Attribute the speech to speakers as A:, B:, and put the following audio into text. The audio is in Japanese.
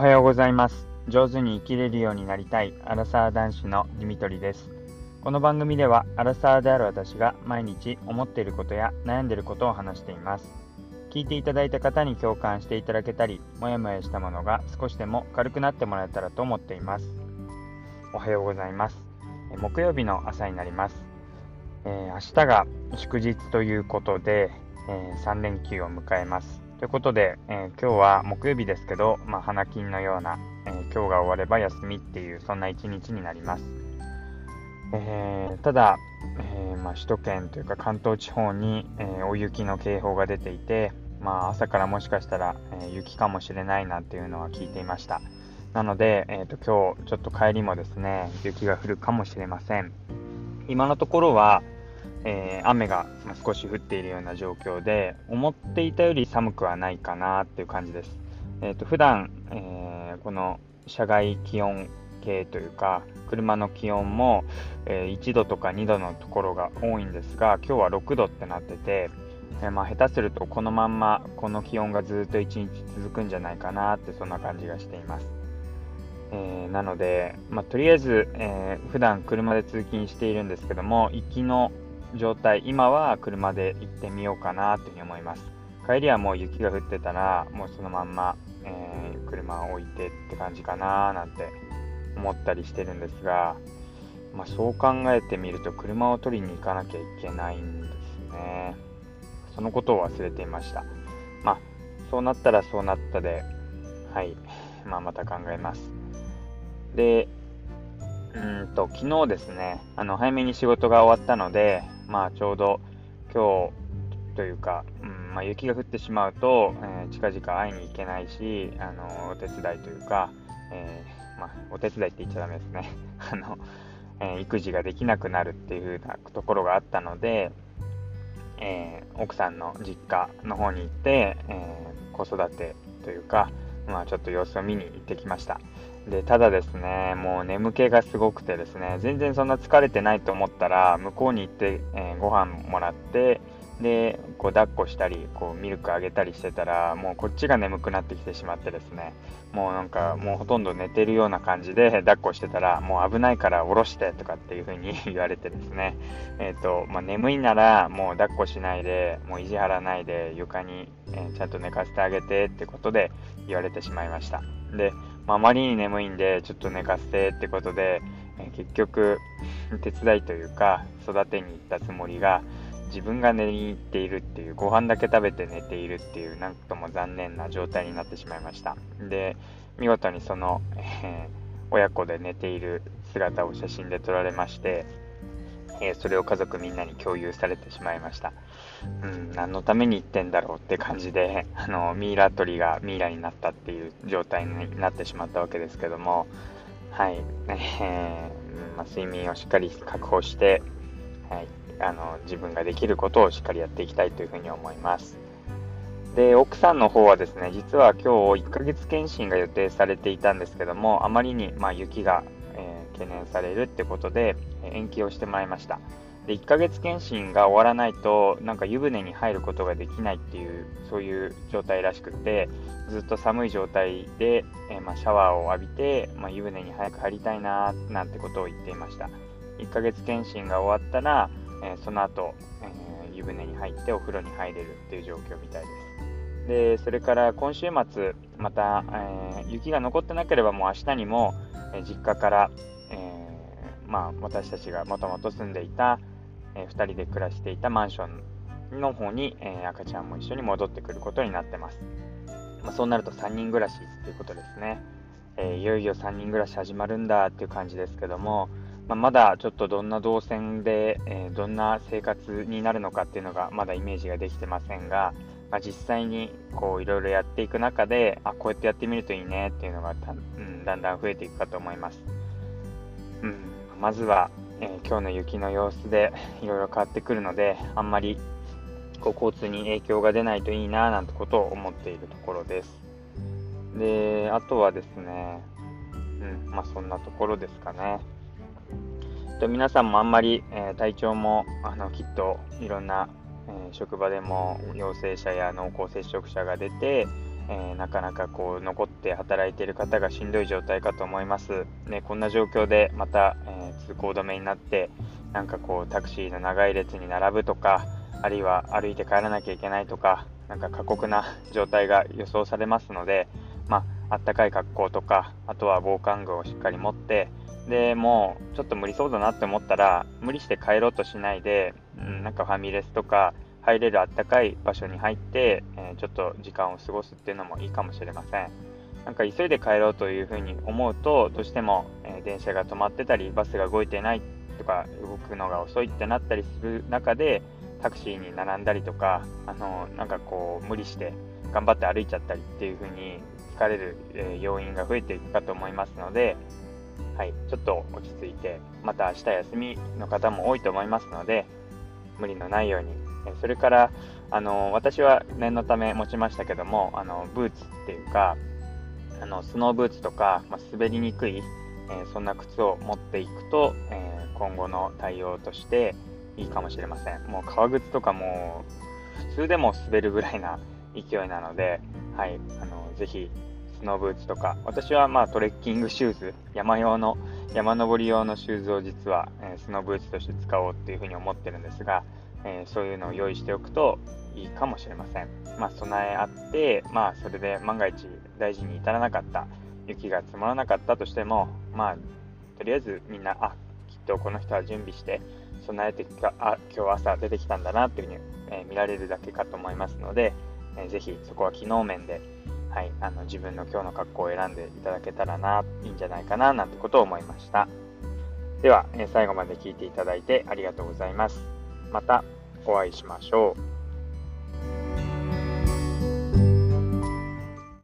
A: はようございます。上手に生きれるようになりたいアラサー男子のディミトリです。この番組ではアラサーである私が毎日思っていることや悩んでいることを話しています。聞いていただいた方に共感していただけたりもやもやしたものが少しでも軽くなってもらえたらと思っています。おはようございます。木曜日の朝になります、えー、明日が祝日ということで、えー、3連休を迎えます。ということで、えー、今日は木曜日ですけど、まあ、花金のような、えー、今日が終われば休みっていう、そんな一日になります。えー、ただ、えまあ、首都圏というか関東地方に、え大雪の警報が出ていて、まあ、朝からもしかしたら、え雪かもしれないなんていうのは聞いていました。なので、えーと、今日ちょっと帰りもですね、雪が降るかもしれません。今のところは、えー、雨が少し降っているような状況で、思っていたより寒くはないかなっていう感じです。えーと、普段、えー、この車外気温計というか、車の気温も、えー、1度とか2度のところが多いんですが、今日は6度ってなってて、えー、まあ、下手するとこのまんまこの気温がずっと1日続くんじゃないかなってそんな感じがしています。えー、なので、まあ、とりあえず、えー、普段車で通勤しているんですけども、行きの状態、今は車で行ってみようかなというふうに思います。帰りはもう雪が降ってたら、もうそのまんま、えー、車を置いてって感じかななんて思ったりしてるんですが、まあ、そう考えてみると車を取りに行かなきゃいけないんですね。そのことを忘れていました。まあ、そうなったらそうなったで、はい、まあ、また考えます。で、うんと、昨日ですね、あの、早めに仕事が終わったので、まあ、ちょうど今日というか、うんまあ、雪が降ってしまうと、えー、近々会いに行けないし、あのお手伝いというか、えー、まあ、お手伝いって言っちゃダメですね。あのえー、育児ができなくなるっていう風なところがあったので、え奥さんの実家の方に行って、え子育てというか、まあ、ちょっと様子を見に行ってきました。で、ただですね、もう眠気がすごくてですね、全然そんな疲れてないと思ったら、向こうに行って、えー、ご飯もらって、で、こう抱っこしたり、こうミルクあげたりしてたら、もうこっちが眠くなってきてしまってですね、もうなんかもうほとんど寝てるような感じで抱っこしてたら、もう危ないから下ろしてとかっていう風に 言われてですね、えっ、ー、と、まあ、眠いならもう抱っこしないで、もう意地張らないで床に、えー、ちゃんと寝かせてあげてってことで言われてしまいました。で、まあ、まりに眠いんで、ちょっと寝かせてってことで、え結局、手伝いというか、育てに行ったつもりが、自分が寝に行っているっていう、ご飯だけ食べて寝ているっていう、なんとも残念な状態になってしまいました。で、見事にその、えー、親子で寝ている姿を写真で撮られまして、え、それを家族みんなに共有されてしまいました。うん、何のために行ってんだろうって感じで、あの、ミイラ取りがミイラになったっていう状態になってしまったわけですけども、はい、えー、まあ、睡眠をしっかり確保して、はい、あの、自分ができることをしっかりやっていきたいというふうに思います。で、奥さんの方はですね、実は今日1ヶ月検診が予定されていたんですけども、あまりに、まあ、雪が、えー、懸念されるってことで、延期をしてもらいました。で1ヶ月検診が終わらないとなんか湯船に入ることができないっていうそういう状態らしくてずっと寒い状態で、えー、まあ、シャワーを浴びて、まあ、湯船に早く入りたいななんてことを言っていました1ヶ月検診が終わったら、えー、その後、えー、湯船に入ってお風呂に入れるっていう状況みたいですでそれから今週末また、え雪が残ってなければもう明日にも、え実家から、えーまあ、私たちがもともと住んでいたえー、2人で暮らしていたマンションの方に、えー、赤ちゃんも一緒に戻ってくることになってます。まあ、そうなると3人暮らしっていうことですね。え、いよいよ3人暮らし始まるんだっていう感じですけども、まあ、まだちょっとどんな動線で、えどんな生活になるのかっていうのがまだイメージができてませんが、まあ、実際にこういろいろやっていく中であこうやってやってみるといいねっていうのがうん、だんだん増えていくかと思います。うん、まずはえー、今日の雪の様子でいろいろ変わってくるので、あんまりこう交通に影響が出ないといいななんてことを思っているところです。で、あとはですね、うん、まあそんなところですかね。と皆さんもあんまり、えー、体調もあのきっといろんな、えー、職場でも陽性者や濃厚接触者が出て、えー、なかなかこう残って働いている方がしんどい状態かと思います。ね、こんな状況でまた、えー、通行止めになって、なんかこうタクシーの長い列に並ぶとか、あるいは歩いて帰らなきゃいけないとか、なんか過酷な状態が予想されますので、まあったかい格好とか、あとは防寒具をしっかり持って、でもうちょっと無理そうだなって思ったら、無理して帰ろうとしないで、うん、なんかファミレスとか、入れるあったかい場所に入って、えー、ちょっと時間を過ごすっていうのもいいかもしれません。なんか急いで帰ろうというふうに思うと、どうしても、え、電車が止まってたり、バスが動いてないとか、動くのが遅いってなったりする中で、タクシーに並んだりとか、あのなんかこう、無理して頑張って歩いちゃったりっていうふうに疲れる、え、要因が増えていくかと思いますので、はい、ちょっと落ち着いて、また明日休みの方も多いと思いますので、無理のないようにそれからあの私は念のため持ちましたけどもあのブーツっていうかあのスノーブーツとか、まあ、滑りにくい、えー、そんな靴を持っていくと、えー、今後の対応としていいかもしれません。もう革靴とかも普通でも滑るぐらいな勢いなので、はい、あのぜひスノーブーツとか。私はまあトレッキングシューズ山用の山登り用のシューズを実は、えー、スノーブーツとして使おうっていうふうに思ってるんですがえー、そういうのを用意しておくといいかもしれません。まあ、備えあって、まあ、それで万が一大事に至らなかった、雪が積もらなかったとしても、まあ、とりあえずみんな、あ、きっとこの人は準備して備えてか、あ、今日朝出てきたんだなっていうふうに、えー、見られるだけかと思いますので、えー、ぜひそこは機能面で、はい、あの自分の今日の格好を選んでいただけたらな、いいんじゃないかな、なんてことを思いました。では、え最後まで聞いていただいてありがとうございます。またお会いしましょう。